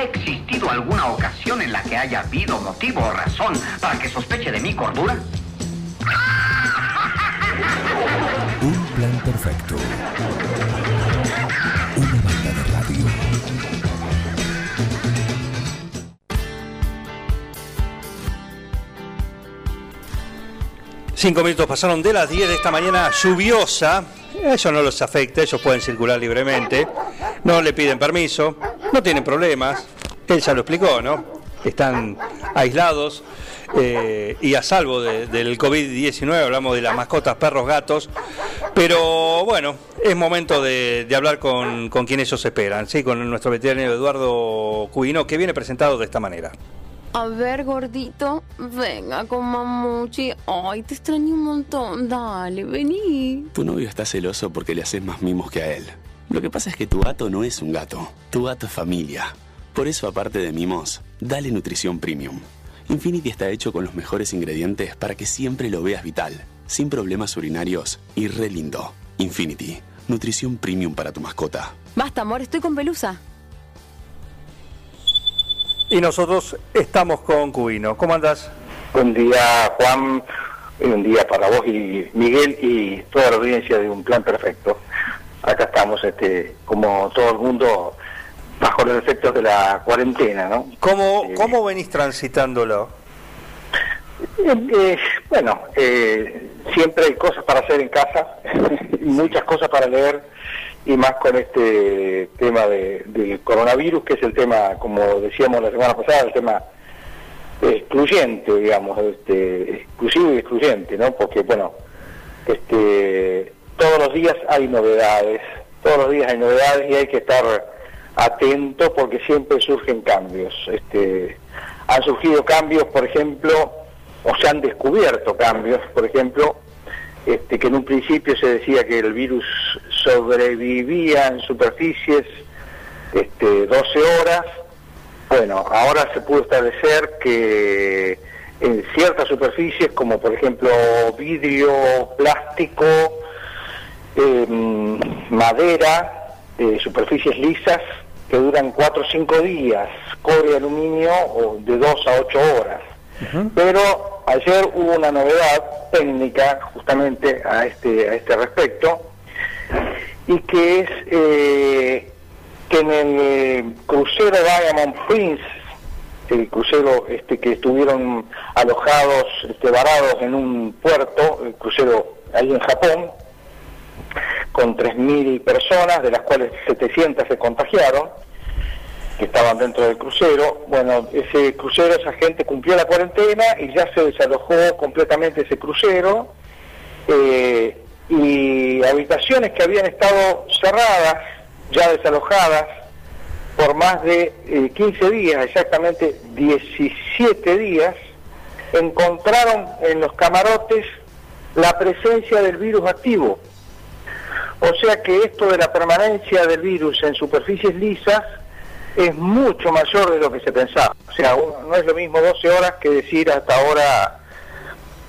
¿Ha existido alguna ocasión en la que haya habido motivo o razón para que sospeche de mi cordura? Un plan perfecto. Una banda de radio. Cinco minutos pasaron de las 10 de esta mañana lluviosa. Eso no los afecta, ellos pueden circular libremente. No le piden permiso, no tienen problemas. Él ya lo explicó, ¿no? Están aislados eh, y a salvo de- del COVID-19, hablamos de las mascotas, perros, gatos. Pero bueno, es momento de, de hablar con, con quien ellos esperan, ¿sí? Con nuestro veterinario Eduardo Cubino, que viene presentado de esta manera. A ver, gordito, venga con mamuchi. Ay, te extraño un montón. Dale, vení. Tu novio está celoso porque le haces más mimos que a él. Lo que pasa es que tu gato no es un gato, tu gato es familia. Por eso, aparte de mimos, dale nutrición premium. Infinity está hecho con los mejores ingredientes para que siempre lo veas vital, sin problemas urinarios y re lindo. Infinity, nutrición premium para tu mascota. Basta, amor, estoy con pelusa. Y nosotros estamos con Cubino. ¿Cómo andas? Buen día, Juan. Y un día para vos y Miguel y toda la audiencia de Un Plan Perfecto. Acá estamos, este, como todo el mundo, bajo los efectos de la cuarentena, ¿no? ¿Cómo, Eh, cómo venís transitándolo? Eh, eh, bueno, eh, siempre hay cosas para hacer en casa, muchas cosas para leer, y más con este tema de, del coronavirus, que es el tema, como decíamos la semana pasada, el tema excluyente, digamos, este, exclusivo y excluyente, ¿no? Porque, bueno, este, todos los días hay novedades, todos los días hay novedades y hay que estar atento porque siempre surgen cambios. Este, han surgido cambios, por ejemplo, o se han descubierto cambios, por ejemplo, este, que en un principio se decía que el virus sobrevivía en superficies este, 12 horas. Bueno, ahora se pudo establecer que en ciertas superficies, como por ejemplo vidrio, plástico, em, madera, eh, superficies lisas, que duran 4 o 5 días, cobre y aluminio o de 2 a 8 horas. Pero ayer hubo una novedad técnica justamente a este, a este respecto, y que es eh, que en el eh, crucero Diamond Prince, el crucero este que estuvieron alojados, este, varados en un puerto, el crucero ahí en Japón, con 3.000 personas, de las cuales 700 se contagiaron, que estaban dentro del crucero. Bueno, ese crucero, esa gente cumplió la cuarentena y ya se desalojó completamente ese crucero. eh, y habitaciones que habían estado cerradas, ya desalojadas, por más de eh, 15 días, exactamente 17 días, encontraron en los camarotes la presencia del virus activo. O sea que esto de la permanencia del virus en superficies lisas es mucho mayor de lo que se pensaba. O sea, no es lo mismo 12 horas que decir hasta ahora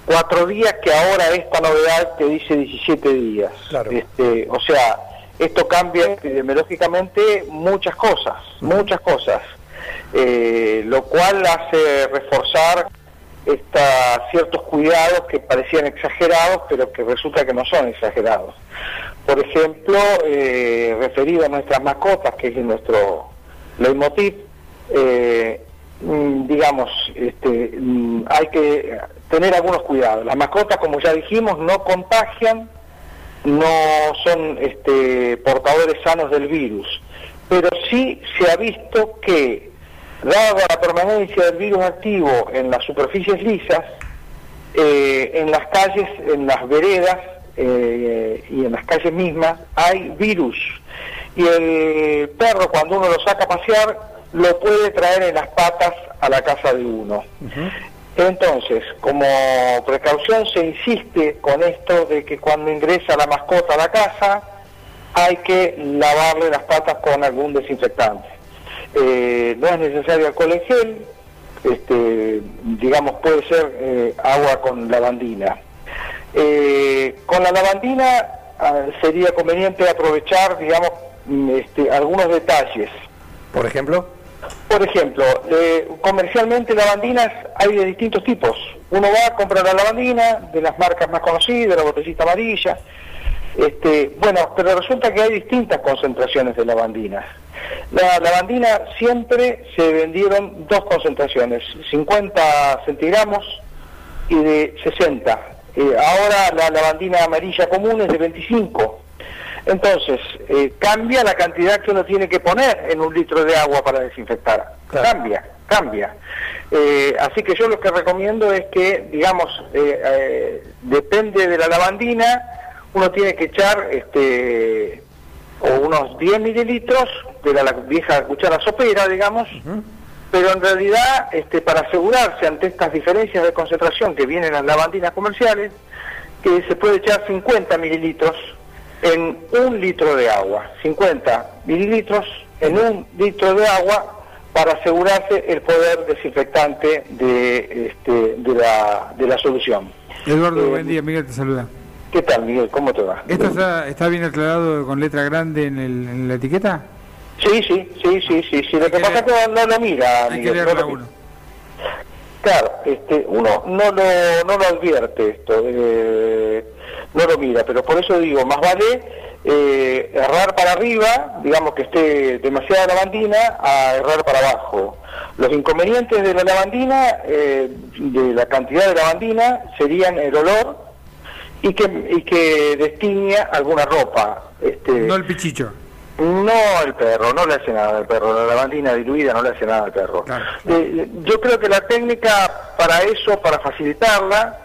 cuatro días que ahora esta novedad que dice 17 días. Claro. Este, o sea, esto cambia epidemiológicamente muchas cosas, muchas cosas, eh, lo cual hace reforzar esta, ciertos cuidados que parecían exagerados, pero que resulta que no son exagerados. Por ejemplo, eh, referido a nuestras mascotas, que es nuestro leitmotiv, eh, mm, digamos, este, mm, hay que tener algunos cuidados. Las mascotas, como ya dijimos, no contagian, no son este, portadores sanos del virus, pero sí se ha visto que, dada la permanencia del virus activo en las superficies lisas, eh, en las calles, en las veredas eh, y en las calles mismas hay virus. Y el perro cuando uno lo saca a pasear lo puede traer en las patas a la casa de uno. Entonces, como precaución se insiste con esto de que cuando ingresa la mascota a la casa hay que lavarle las patas con algún desinfectante. Eh, no es necesario alcohol en gel, este, digamos puede ser eh, agua con lavandina. Eh, con la lavandina ah, sería conveniente aprovechar, digamos, mm, este, algunos detalles. Por ejemplo. Por ejemplo, eh, comercialmente lavandinas hay de distintos tipos. Uno va a comprar la lavandina de las marcas más conocidas, la botellita amarilla. Este, bueno, pero resulta que hay distintas concentraciones de lavandinas. La lavandina siempre se vendieron dos concentraciones, 50 centigramos y de 60. Eh, ahora la lavandina amarilla común es de 25. Entonces, eh, cambia la cantidad que uno tiene que poner en un litro de agua para desinfectar. Claro. Cambia, cambia. Eh, así que yo lo que recomiendo es que, digamos, depende de la lavandina, uno tiene que echar este, o unos 10 mililitros de la, la vieja cuchara sopera, digamos, pero en realidad, este, para asegurarse ante estas diferencias de concentración que vienen en las lavandinas comerciales, que se puede echar 50 mililitros en un litro de agua, 50 mililitros en un litro de agua para asegurarse el poder desinfectante de, este, de, la, de la solución. Eduardo, Eh, buen día, Miguel te saluda. ¿Qué tal, Miguel? ¿Cómo te va? ¿Esto está, está bien aclarado con letra grande en, el- en la etiqueta? Sí, sí, sí, sí, sí. sí. Lo que que pasa es que no lo mira, Hay que Miguel, no lo mira. uno. Claro, este, uno no lo, no lo advierte esto, eh, no lo mira, pero por eso digo, más vale eh, errar para arriba, digamos que esté demasiada lavandina, a errar para abajo. Los inconvenientes de la lavandina, eh, de la cantidad de lavandina, serían el olor y que, y que destiña alguna ropa. Este, No el pichicho. No el perro, no le hace nada al perro, la lavandina diluida no le hace nada al perro. Claro. Eh, yo creo que la técnica para eso, para facilitarla,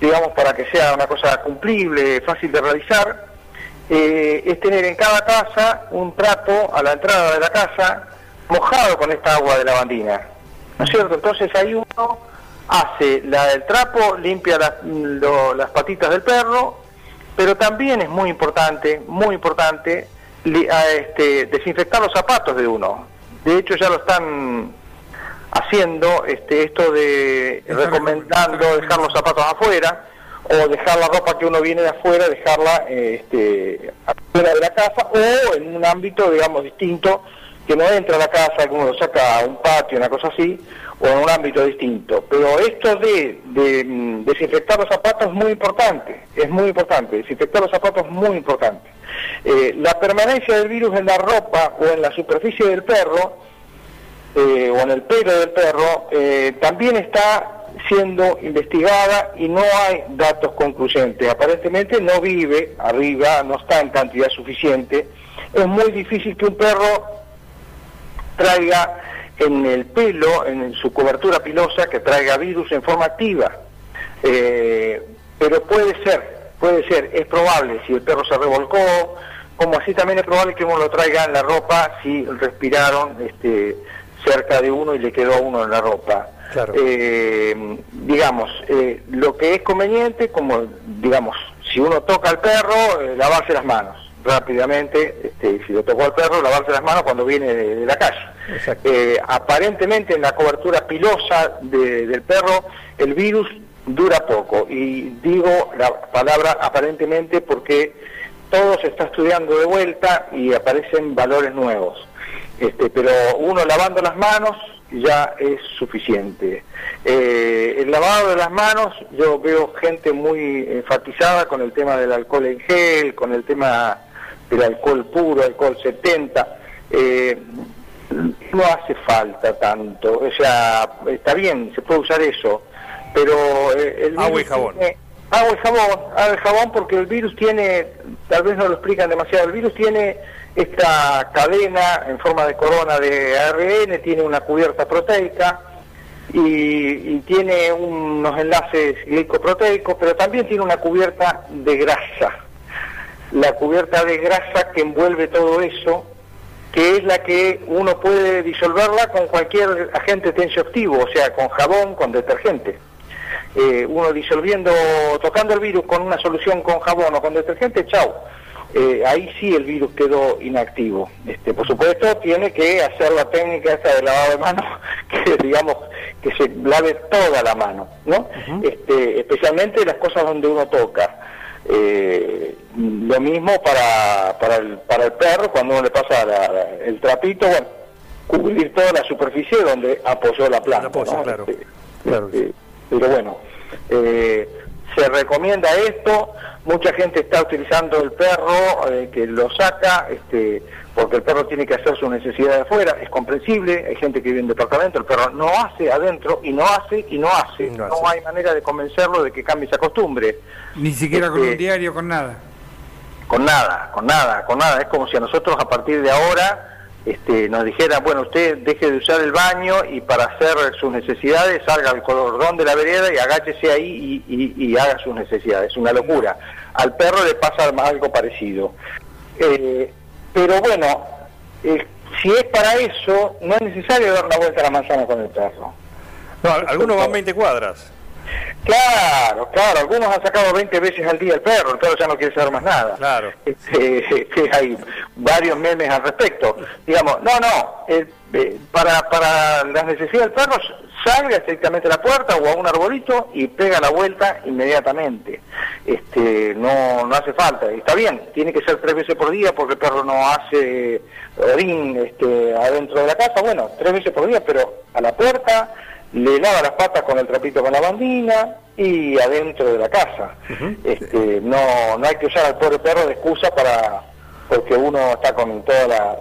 digamos para que sea una cosa cumplible, fácil de realizar, eh, es tener en cada casa un trapo a la entrada de la casa mojado con esta agua de lavandina. ¿No es cierto? Entonces ahí uno hace la del trapo, limpia las, lo- las patitas del perro, pero también es muy importante, muy importante, a, este, desinfectar los zapatos de uno. De hecho ya lo están haciendo este, esto de Está recomendando dejar los zapatos afuera o dejar la ropa que uno viene de afuera, dejarla este, afuera de la casa o en un ámbito, digamos, distinto, que no entra a la casa, que uno lo saca a un patio, una cosa así, o en un ámbito distinto. Pero esto de, mm, desinfectar los zapatos es muy importante, es muy importante, desinfectar los zapatos es muy importante. Eh, la permanencia del virus en la ropa o en la superficie del perro eh, o en el pelo del perro eh, también está siendo investigada y no hay datos concluyentes. Aparentemente no vive arriba, no está en cantidad suficiente. Es muy difícil que un perro traiga en el pelo, en su cobertura pilosa, que traiga virus en forma activa. Eh, pero puede ser, puede ser, es probable si el perro se revolcó, como así también es probable que uno lo traiga en la ropa si respiraron este, cerca de uno y le quedó a uno en la ropa. Claro. Eh, digamos, eh, lo que es conveniente, como digamos, si uno toca al perro, eh, lavarse las manos rápidamente, este, si lo tocó al perro, lavarse las manos cuando viene de, de la calle. Eh, aparentemente en la cobertura pilosa de- del perro el virus dura poco y digo la palabra aparentemente porque todo se está estudiando de vuelta y aparecen valores nuevos. Este, pero uno lavando las manos ya es suficiente. Eh, el lavado de las manos, yo veo gente muy enfatizada con el tema del alcohol en gel, con el tema del alcohol puro, alcohol 70. Eh, no hace falta tanto, o sea, está bien, se puede usar eso, pero eh, el Agua y jabón. tiene- agua y jabón, agua y jabón porque el virus tiene, tal vez no lo explican demasiado, el virus tiene esta cadena en forma de corona de ARN, tiene una cubierta proteica y, y tiene unos enlaces glicoproteicos, pero también tiene una cubierta de grasa. La cubierta de grasa que envuelve todo eso que es la que uno puede disolverla con cualquier agente tensioactivo, o sea, con jabón, con detergente. Eh, uno disolviendo, tocando el virus con una solución con jabón o con detergente, chau. Eh, ahí sí el virus quedó inactivo. Este, por supuesto, tiene que hacer la técnica esta de lavado de manos, que digamos que se lave toda la mano, ¿no? este, especialmente las cosas donde uno toca. Eh, lo mismo para, para, el, para el perro, cuando uno le pasa la- la- el trapito, bueno, cubrir toda la superficie donde apoyó la planta. La apoya, ¿no? claro. Este, Claro este, pero bueno, eh, se recomienda esto, mucha gente está utilizando el perro eh, que lo saca, este, porque el perro tiene que hacer sus necesidades afuera, es comprensible, hay gente que vive en departamento, el perro no hace adentro y no hace y no hace, No no, hace. hay manera de convencerlo de que cambie esa costumbre. Ni siquiera con Este, un diario, con nada. Con nada, con nada, con nada. Es como si a nosotros a partir de ahora este, nos dijeran, bueno, usted deje de usar el baño y para hacer sus necesidades salga al cordón de la vereda y agáchese ahí y haga sus necesidades. Es una locura. Al perro le pasa algo parecido. Eh, pero bueno, eh, si es para eso, no es necesario dar una vuelta a la manzana con el perro. No, algunos van 20 cuadras. Claro, claro, algunos han sacado 20 veces al día el perro, el perro ya no quiere saber más nada. Claro. Este, que hay varios memes al respecto. Digamos, no, no, el- eh, para, para las necesidades del perro, salga estrictamente a la puerta o a un arbolito y pega la vuelta inmediatamente. Este, no, no hace falta, está bien, tiene que ser tres veces por día porque el perro no hace orín este, adentro de la casa, bueno, tres veces por día, pero a la puerta, le lava las patas con el trapito con la bandina y adentro de la casa. este, no, no hay que usar al pobre perro de excusa para porque uno está con toda la,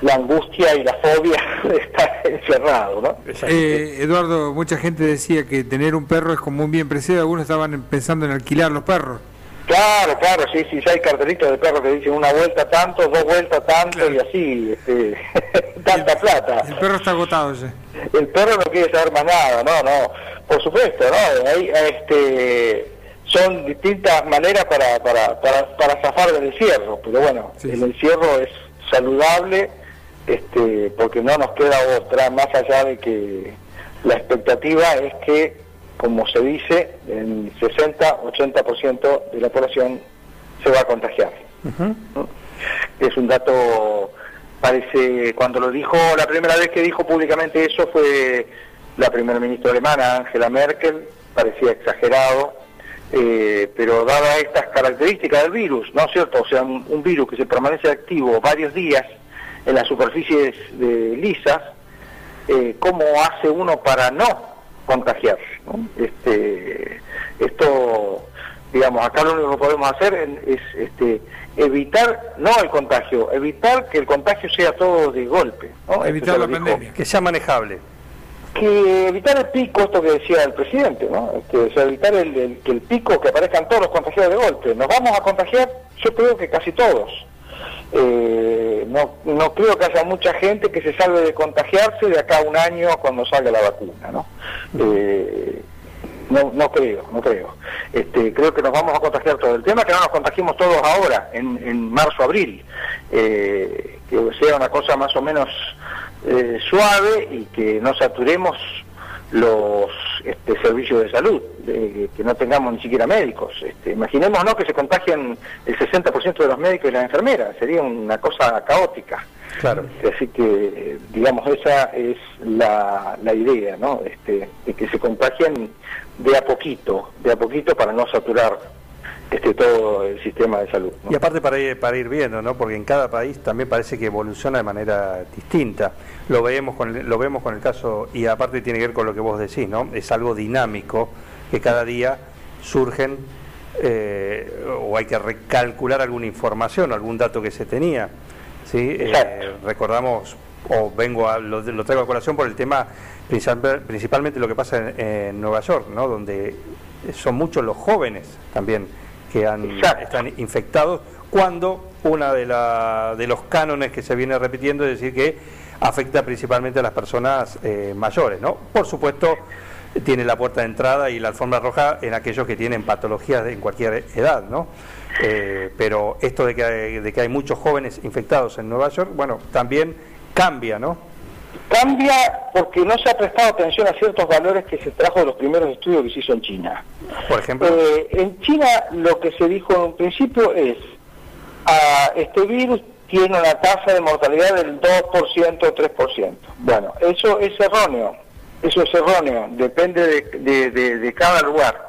la angustia y la fobia de estar encerrado, ¿no? Eh, Eduardo, mucha gente decía que tener un perro es como un bien preciado. Algunos estaban pensando en alquilar los perros. Claro, claro, sí, sí, ya hay cartelitos de perros que dicen una vuelta tanto, dos vueltas tanto y así, este, tanta plata. El perro está agotado ya. El perro no quiere saber más nada, no, no, por supuesto, ¿no? Hay, este, son distintas maneras para, para, para, para zafar del encierro, pero bueno, Sí, el encierro es saludable, este, porque no nos queda otra, más allá de que la expectativa es que, como se dice, el 60-80% de la población se va a contagiar. ¿no? Es un dato, parece, cuando lo dijo, la primera vez que dijo públicamente eso fue la primera ministra alemana, Angela Merkel, parecía exagerado, eh, pero dada estas características del virus, ¿no es cierto? O sea, un, virus que se permanece activo varios días en las superficies de lisas, eh, ¿cómo hace uno para no contagiarse? Este, esto, digamos, acá lo único que podemos hacer es este, evitar, no el contagio, evitar que el contagio sea todo de golpe. ¿no? Evitar la dijo- pandemia. Que sea manejable. que evitar el pico, esto que decía el presidente, ¿no? Este, o sea, evitar el, el- que el pico, que aparezcan todos los contagiados de golpe. Nos vamos a contagiar, yo creo que casi todos. Eh, no, no creo que haya mucha gente que se salve de contagiarse de acá a un año cuando salga la vacuna, ¿no? Eh, no, no creo, no creo. Este, creo que nos vamos a contagiar todo. El tema es que no nos contagiemos todos ahora, en, en marzo, abril. Eh, que sea una cosa más o menos eh, suave y que no saturemos los este, servicios de salud, que no tengamos ni siquiera médicos. Este, imaginémonos que se contagien el 60% de los médicos y las enfermeras, sería una cosa caótica. Claro. Así que, digamos, esa es la, la idea, ¿no? Este, de que se contagien de a poquito, de a poquito para no saturar este todo el sistema de salud. ¿no? Y aparte para ir, para ir viendo, ¿no? Porque en cada país también parece que evoluciona de manera distinta. Lo vemos con el, lo vemos con el caso y aparte tiene que ver con lo que vos decís, ¿no? Es algo dinámico que cada día surgen eh, o hay que recalcular alguna información, algún dato que se tenía, ¿sí? Eh, Exacto. recordamos o vengo a lo, lo traigo a colación por el tema principal- principalmente lo que pasa en, en Nueva York, ¿no? Donde son muchos los jóvenes también que han, Exacto. están infectados, cuando una de, la, de los cánones que se viene repitiendo es decir que afecta principalmente a las personas eh, mayores, ¿no? Por supuesto, tiene la puerta de entrada y la alfombra roja en aquellos que tienen patologías de- en cualquier edad, ¿no? Eh, pero esto de que, hay, de que hay muchos jóvenes infectados en Nueva York, bueno, también cambia, ¿no? Cambia porque no se ha prestado atención a ciertos valores que se trajo de los primeros estudios que se hizo en China. Por ejemplo, Eh, en China lo que se dijo en un principio es, ah, este virus tiene una tasa de mortalidad del 2% o 3%. Bueno, eso es erróneo, eso es erróneo, depende de, de- de- de cada lugar.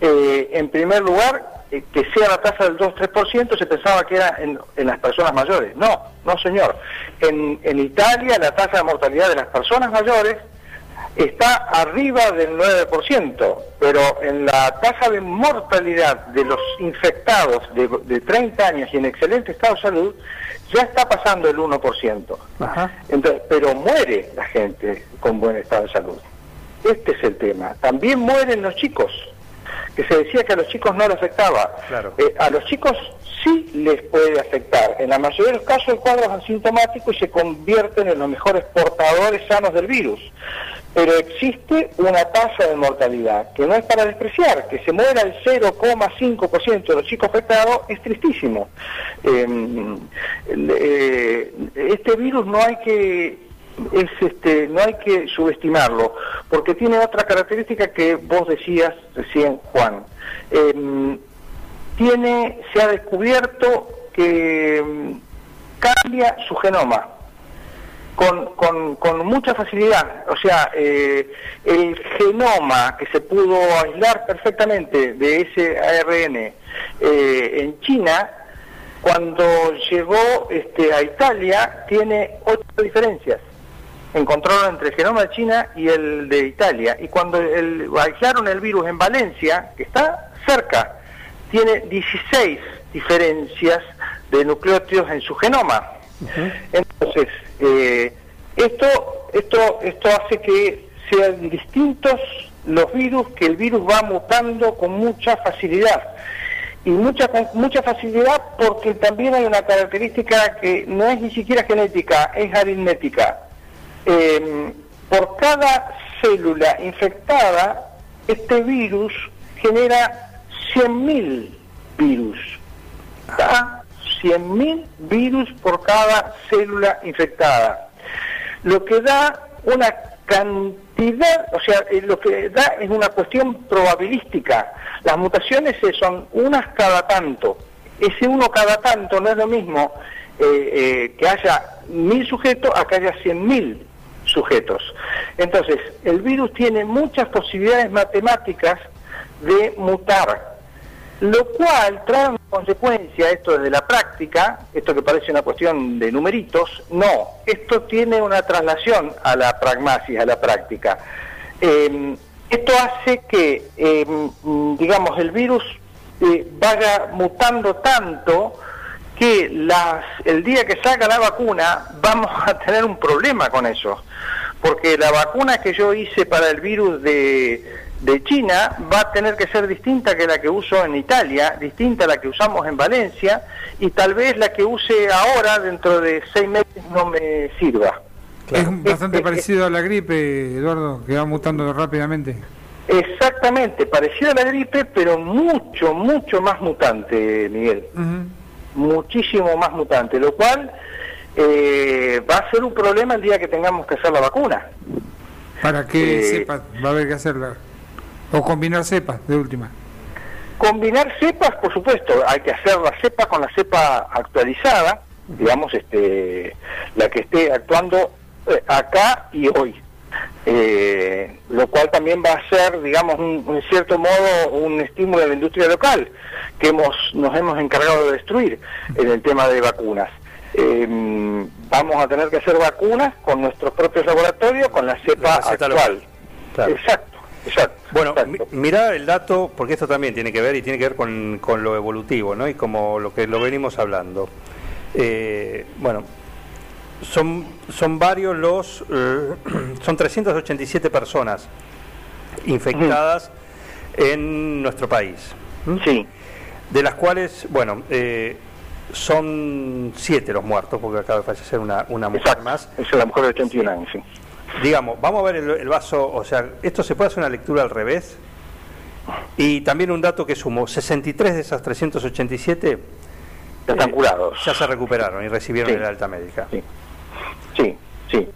Eh, en primer lugar, que sea la tasa del 2-3%, se pensaba que era en, en las personas mayores. No, no señor. En, en Italia la tasa de mortalidad de las personas mayores está arriba del 9%, pero en la tasa de mortalidad de los infectados de, de 30 años y en excelente estado de salud ya está pasando el 1%. Ajá. Entonces, pero muere la gente con buen estado de salud. Este es el tema. También mueren los chicos, que se decía que a los chicos no les afectaba. Claro. Eh, a los chicos sí les puede afectar. En la mayoría de los casos el cuadro es asintomático y se convierten en los mejores portadores sanos del virus. Pero existe una tasa de mortalidad que no es para despreciar, que se muera el 0,5% de los chicos afectados es tristísimo. Eh, eh, este virus no hay que es este no hay que subestimarlo porque tiene otra característica que vos decías recién Juan Eh, tiene se ha descubierto que mm, cambia su genoma con, con, con mucha facilidad. O sea, eh, el genoma que se pudo aislar perfectamente de ese ARN eh, en China, cuando llegó este, a Italia, tiene ocho diferencias. Encontraron entre el genoma de China y el de Italia. Y cuando el, aislaron el virus en Valencia, que está cerca, tiene 16 diferencias de nucleótidos en su genoma. Entonces, eh, esto, esto, esto hace que sean distintos los virus, que el virus va mutando con mucha facilidad. Y mucha, con mucha facilidad porque también hay una característica que no es ni siquiera genética, es aritmética. Eh, por cada célula infectada, este virus genera 100.000 virus. ¿Está? 100.000 virus por cada célula infectada. Lo que da una cantidad, o sea, eh, lo que da es una cuestión probabilística. Las mutaciones son unas cada tanto. Ese uno cada tanto no es lo mismo eh, eh, que haya mil sujetos a que haya cien mil sujetos. Entonces, el virus tiene muchas posibilidades matemáticas de mutar, lo cual trae una consecuencia, esto desde la práctica, esto que parece una cuestión de numeritos, no, esto tiene una traslación a la pragmasis, a la práctica. Eh, esto hace que, mm, digamos, el virus eh, vaya mutando tanto que las, el día que salga la vacuna vamos a tener un problema con eso, porque la vacuna que yo hice para el virus de, de China va a tener que ser distinta que la que uso en Italia, distinta a la que usamos en Valencia, y tal vez la que use ahora dentro de seis meses no me sirva. Es bastante Eh, eh, parecido a la gripe, Eduardo, que va mutando rápidamente. Exactamente, parecido a la gripe, pero mucho, mucho más mutante, Miguel. Ujú. Muchísimo más mutante, lo cual eh, va a ser un problema el día que tengamos que hacer la vacuna. Para que Eh, va a haber que hacerla. O combinar cepas, de última. Combinar cepas, por supuesto, hay que hacer la cepa con la cepa actualizada, digamos, este, la que esté actuando eh, acá y hoy. Eh, lo cual también va a ser, digamos, un- en cierto modo, un estímulo de la industria local que hemos, nos hemos encargado de destruir en el tema de vacunas. Eh, vamos a tener que hacer vacunas con nuestros propios laboratorios, con la cepa actual. local. Claro. Exacto, exacto. Bueno, exacto. mirá el dato, porque esto también tiene que ver y tiene que ver con, con lo evolutivo, ¿no? Y como lo que lo venimos hablando. Eh, bueno, son, son varios los, eh, son 387 personas infectadas en nuestro país. Sí. De las cuales, bueno, eh, son siete los muertos, porque acaba de fallecer una, una mujer Exacto, más. es la mujer de 81 años, sí. Digamos, vamos a ver el, el vaso, o sea, esto se puede hacer una lectura al revés. Y también un dato que sumo, 63 de esas 387 Ya están eh, curados. ya se recuperaron y recibieron Sí. el alta médica. Sí, sí, sí.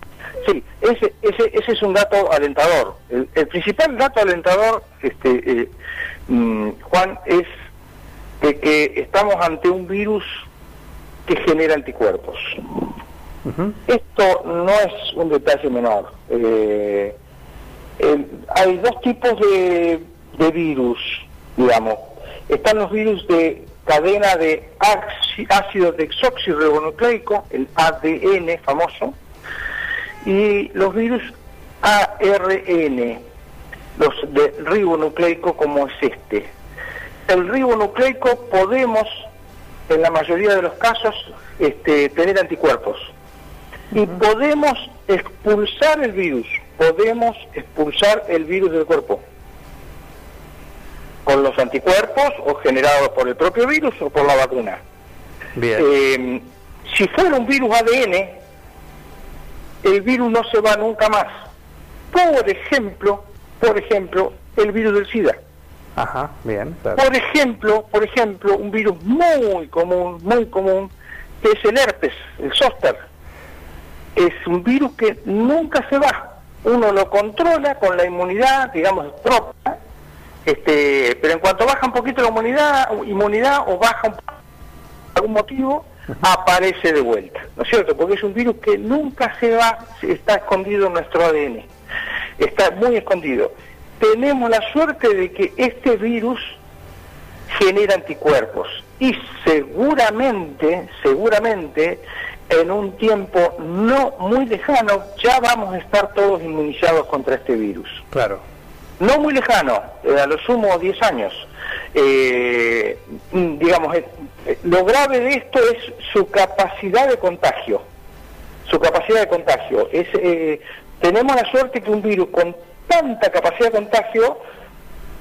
Sí, ese, ese, ese es un dato alentador. El, el principal dato alentador, este, eh, mm, Juan, es de que estamos ante un virus que genera anticuerpos. Esto no es un detalle menor. Eh, el- hay dos tipos de, de virus, digamos. Están los virus de cadena de ácido desoxirribonucleico, el ADN famoso, y los virus ARN, los de ribonucleico como es este. El ribonucleico podemos, en la mayoría de los casos, este, tener anticuerpos. Y podemos expulsar el virus, podemos expulsar el virus del cuerpo con los anticuerpos o generados por el propio virus o por la vacuna. Bien. Eh, si fuera un virus ADN, el virus no se va nunca más. Por ejemplo, por ejemplo, el virus del SIDA. Ajá, bien. claro. Por ejemplo, por ejemplo, un virus muy común, muy común, que es el herpes, el zóster. Es un virus que nunca se va. Uno lo controla con la inmunidad, digamos, propia, este, pero en cuanto baja un poquito la inmunidad, inmunidad o baja un, por algún motivo, aparece de vuelta, ¿no es cierto? Porque es un virus que nunca se va, está escondido en nuestro ADN, está muy escondido. Tenemos la suerte de que este virus genera anticuerpos y seguramente, seguramente, en un tiempo no muy lejano ya vamos a estar todos inmunizados contra este virus Claro. No muy lejano, eh, a lo sumo 10 años. Eh, digamos, eh, eh, lo grave de esto es su capacidad de contagio. Su capacidad de contagio. Es, tenemos la suerte que un virus con tanta capacidad de contagio,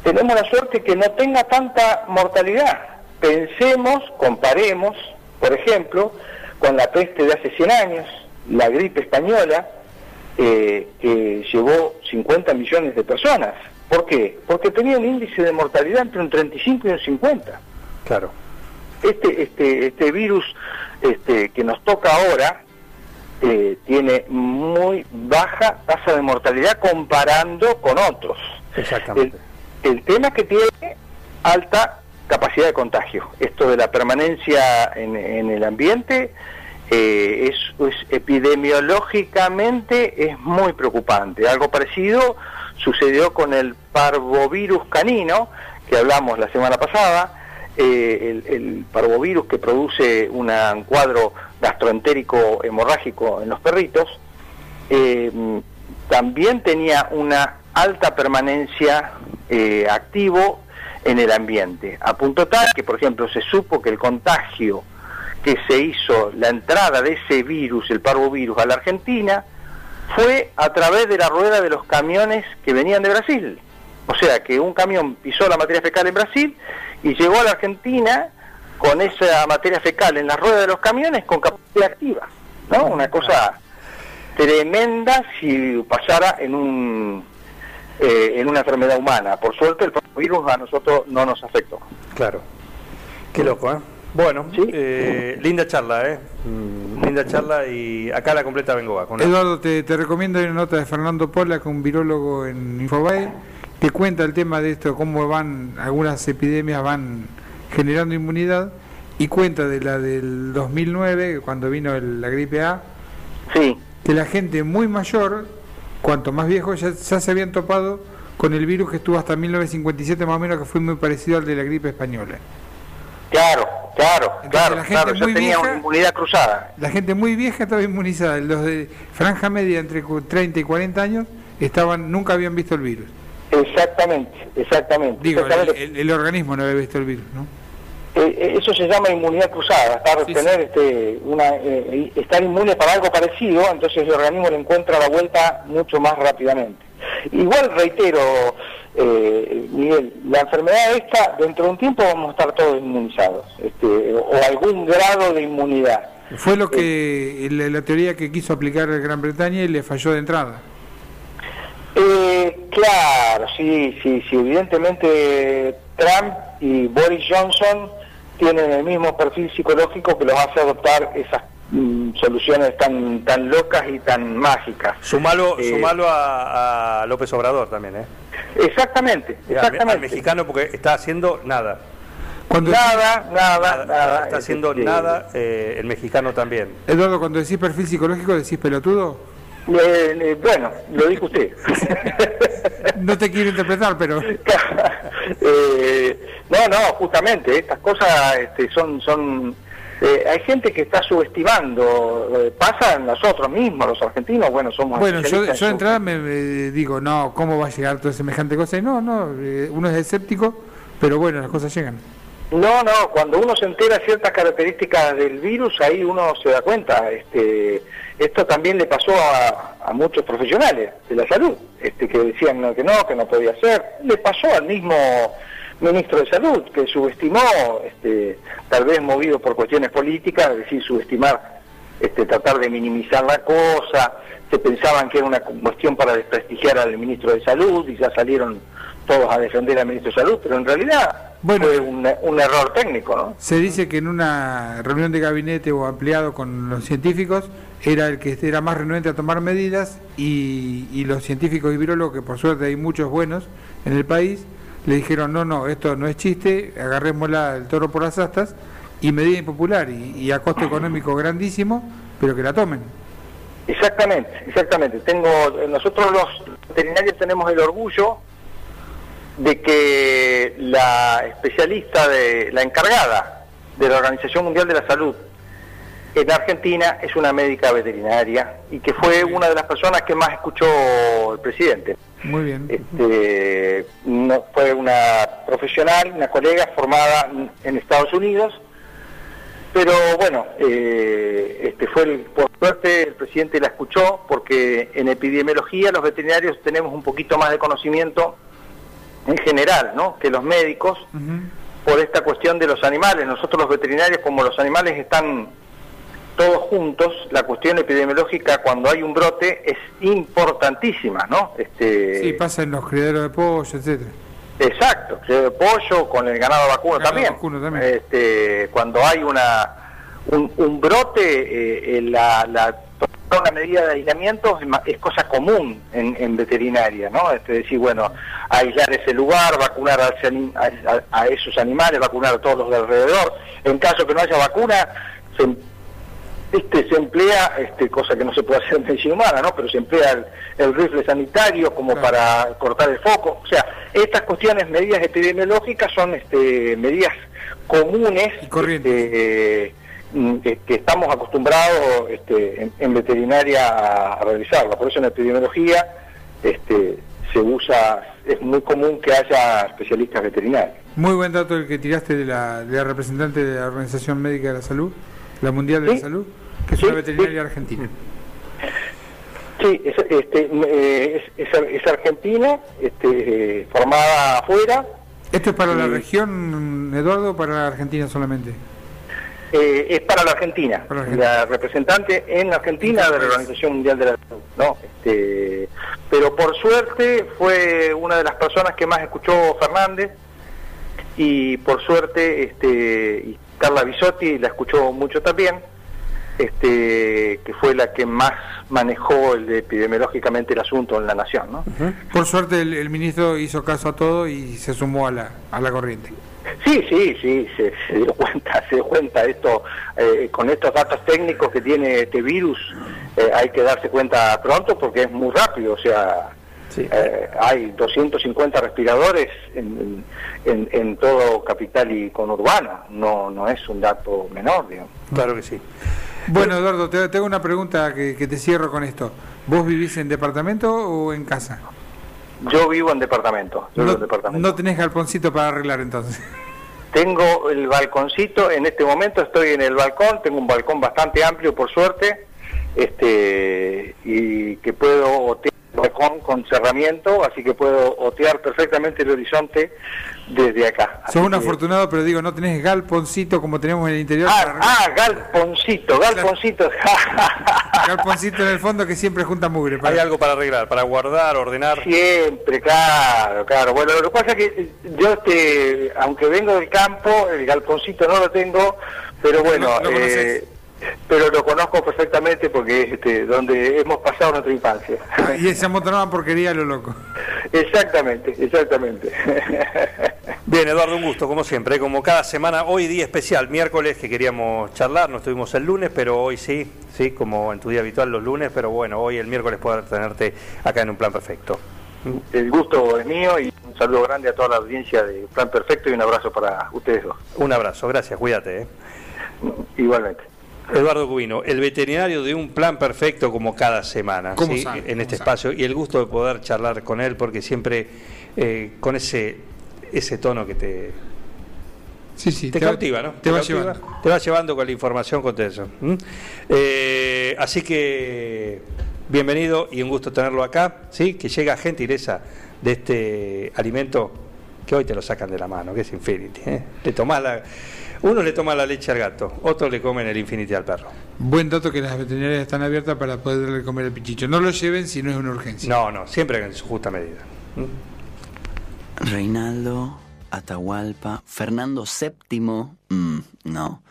tenemos la suerte que no tenga tanta mortalidad. Pensemos, comparemos, por ejemplo, con la peste de hace 100 años, la gripe española, eh, que llevó 50 millones de personas. ¿Por qué? Porque tenía un índice de mortalidad entre un 35 y un 50. Claro. Este, este, este virus este, que nos toca ahora eh, tiene muy baja tasa de mortalidad comparando con otros. Exactamente. El, el tema es que tiene alta capacidad de contagio. Esto de la permanencia en, en el ambiente eh, es, epidemiológicamente es muy preocupante. Algo parecido sucedió con el parvovirus canino que hablamos la semana pasada. Eh, el, parvovirus que produce un cuadro gastroentérico hemorrágico en los perritos, eh, también tenía una alta permanencia eh, activo en el ambiente, a punto tal que, por ejemplo, se supo que el contagio que se hizo, la entrada de ese virus, el parvovirus, a la Argentina, fue a través de la rueda de los camiones que venían de Brasil. O sea, que un camión pisó la materia fecal en Brasil y llegó a la Argentina con esa materia fecal en la rueda de los camiones con capacidad activa. ¿No? Una cosa tremenda si pasara en un eh, en una enfermedad humana. Por suerte el virus a nosotros no nos afectó. Claro. Qué loco, ¿eh? Bueno, Sí. eh, linda charla, ¿eh? Mm, linda charla y acá la completa Bengoa. Con una- Eduardo, te, te recomiendo una nota de Fernando Pola, que es un virólogo en Infobae, que cuenta el tema de esto, cómo van, algunas epidemias van generando inmunidad, y cuenta de la del 2009, cuando vino el- la gripe A, Sí, que la gente muy mayor, cuanto más viejo, ya, ya se habían topado con el virus que estuvo hasta 1957 más o menos, que fue muy parecido al de la gripe española. claro, claro, claro, la gente claro, muy tenía vieja- una inmunidad cruzada. La gente muy vieja estaba inmunizada, los de franja media entre cu- 30 y 40 años estaban nunca habían visto el virus. Exactamente, exactamente. Digo, el, Exactamente. el- el organismo no había visto el virus, ¿no? Eh, eh, eso se llama inmunidad cruzada, estar, Sí, tener Este, una, eh, estar inmune para algo parecido, entonces el organismo le encuentra la vuelta mucho más rápidamente. Igual reitero, eh, Miguel, la enfermedad esta, dentro de un tiempo vamos a estar todos inmunizados, este, o algún grado de inmunidad. Fue lo que la, la teoría que quiso aplicar Gran Bretaña y le falló de entrada. Eh, claro, sí, sí, sí, evidentemente Trump y Boris Johnson tienen el mismo perfil psicológico que los hace adoptar esas mm, soluciones tan tan locas y tan mágicas. Sumalo, Eh, sumalo a, a López Obrador también, ¿eh? Exactamente, Y al- Al, exactamente. mexicano porque está haciendo nada. Cuando Nada, nada, Nada, nada. está haciendo Este, nada eh, el mexicano también. Eduardo, cuando decís perfil psicológico, decís pelotudo. eh, eh, bueno, lo dijo usted. No te quiero interpretar, pero Eh, No, no, justamente, estas cosas este, son... son eh, hay gente que está subestimando, eh, pasa en nosotros mismos, los argentinos, bueno, somos... Bueno, yo, yo de en entrada me, me digo, no, ¿cómo va a llegar toda semejante cosa? Y no, no, eh, uno es escéptico, pero bueno, las cosas llegan. No, no, cuando uno se entera ciertas características del virus, ahí uno se da cuenta. Este, esto también le pasó a, a muchos profesionales de la salud, este, que decían no, que no, que no podía ser. Le pasó al mismo ministro de Salud, que subestimó, este, tal vez movido por cuestiones políticas, es decir, subestimar, este, tratar de minimizar la cosa, se pensaban que era una cuestión para desprestigiar al ministro de Salud y ya salieron todos a defender al ministro de Salud, pero en realidad Bueno. fue un, un error técnico, ¿no? Se dice que en una reunión de gabinete o ampliado con los científicos era el que era más renuente a tomar medidas y, y los científicos y virólogos, que por suerte hay muchos buenos en el país, le dijeron, no, no, esto no es chiste, agarrémosla el toro por las astas y medida impopular y, y a costo económico grandísimo, pero que la tomen. Exactamente, exactamente. Tengo, nosotros los veterinarios tenemos el orgullo de que la especialista de la encargada de la Organización Mundial de la Salud en Argentina es una médica veterinaria y que fue una de las personas que más escuchó el presidente. Muy bien. Este, no, fue una profesional, una colega formada en Estados Unidos, pero bueno, eh, este fue el- por suerte el presidente la escuchó porque en epidemiología los veterinarios tenemos un poquito más de conocimiento en general, ¿no? Que los médicos por esta cuestión de los animales. Nosotros los veterinarios, como los animales están todos juntos, la cuestión epidemiológica cuando hay un brote es importantísima, ¿no? Este, Sí, pasa en los criaderos de pollo, etcétera. Exacto, criadero de pollo con el ganado vacuno Ganado también. vacuno también. Este, cuando hay una un, un brote, eh, eh, la, la toda una medida de aislamiento es, es cosa común en, en veterinaria, ¿no? Es decir, bueno, aislar ese lugar, vacunar a- a esos animales, vacunar a todos los de alrededor. En caso que no haya vacuna, se, este, se emplea, este, cosa que no se puede hacer en medicina humana, ¿no? Pero se emplea el, el rifle sanitario como Claro. para cortar el foco. O sea, estas cuestiones, medidas epidemiológicas, son este, medidas comunes este, mm, que, estamos acostumbrados este, en, en veterinaria a, a realizarlo. Por eso en epidemiología este, se usa, es muy común que haya especialistas veterinarios. Muy buen dato el que tiraste de la, de la representante de la Organización Médica de la Salud, la Mundial de Sí. la Salud, que es Sí, una veterinaria argentina. Sí, es, este, eh, es, es- es argentina, este, formada afuera, ¿Esto es para la región, Eduardo, o para la Argentina solamente? eh, es para la Argentina, Para la Argentina. la representante en la Argentina de la Organización Mundial de la Salud, ¿no? Este, pero por suerte fue una de las personas que más escuchó Fernández y por suerte este, y Carla Bisotti la escuchó mucho también, este, que fue la que más manejó el, epidemiológicamente el asunto en la nación, ¿no? Por suerte el, el ministro hizo caso a todo y se sumó a la, a la corriente. Sí, sí, sí, se, se dio cuenta, se dio cuenta esto, eh, con estos datos técnicos que tiene este virus, eh, hay que darse cuenta pronto porque es muy rápido, o sea, Sí. eh, hay 250 respiradores en, en, en todo capital y conurbano, no, no es un dato menor, digamos. Claro que sí. Bueno, Eduardo, te, te hago una pregunta que, que te cierro con esto. ¿Vos vivís en departamento o en casa? Yo vivo en departamento, yo vivo No, en departamento. no tenés galponcito para arreglar entonces. Tengo el balconcito, en este momento estoy en el balcón, tengo un balcón bastante amplio por suerte, este y que puedo otear el balcón con cerramiento, así que puedo otear perfectamente el horizonte desde acá. Así Sos un que- afortunado, pero digo, no tenés galponcito como tenemos en el interior. Ah, ah, galponcito, galponcito. Galponcito en el fondo que siempre junta mugre. para- Hay algo para arreglar, para guardar, ordenar. Siempre, claro, claro. Bueno, lo que pasa es que yo, este, aunque vengo del campo, el galponcito no lo tengo, pero bueno, eh. Pero lo conozco perfectamente porque es este, donde hemos pasado nuestra infancia. Y esa motonada porquería lo loco. exactamente, exactamente. Bien, Eduardo, un gusto, como siempre, como cada semana, hoy día especial, miércoles, que queríamos charlar, no estuvimos el lunes, pero hoy sí, sí, como en tu día habitual los lunes, pero bueno, hoy el miércoles poder tenerte acá en un plan perfecto. el gusto es mío y Un saludo grande a toda la audiencia de Plan Perfecto y un abrazo para ustedes dos. Un abrazo, gracias, cuídate. ¿eh? Igualmente. Eduardo Cubino, el veterinario de un plan perfecto como cada semana ¿Cómo ¿sí? sabe? en ¿Cómo este sabe? espacio y el gusto de poder charlar con él porque siempre eh, con ese ese tono que te, Sí, sí. te, va- cautiva, ¿no? Te va cautiva, llevando. Te va llevando con la información con eso. Eh, así que bienvenido y un gusto tenerlo acá, ¿sí? Que llega gentileza de este alimento que hoy te lo sacan de la mano, que es Infinity. ¿eh? Le tomás la, uno le toma la leche al gato, otro le comen el Infinity al perro. Buen dato que las veterinarias están abiertas para poderle comer el pichicho. No lo lleven si no es una urgencia. No, no, siempre en su justa medida. ¿m? Reinaldo, Atahualpa, Fernando VII, mm, no.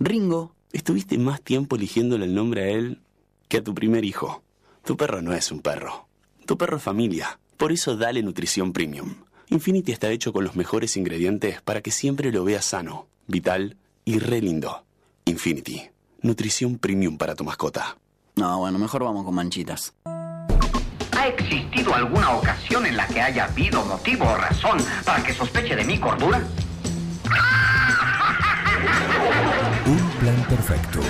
Ringo, Estuviste más tiempo eligiéndole el nombre a él que a tu primer hijo. Tu perro no es un perro. Tu perro es familia. Por eso dale nutrición premium. Infinity está hecho con los mejores ingredientes para que siempre lo veas sano, vital y re lindo. Infinity. Nutrición premium para tu mascota. no, bueno, mejor vamos con manchitas. ¿Ha existido alguna ocasión en la que haya habido motivo o razón para que sospeche de mi cordura? Un plan perfecto.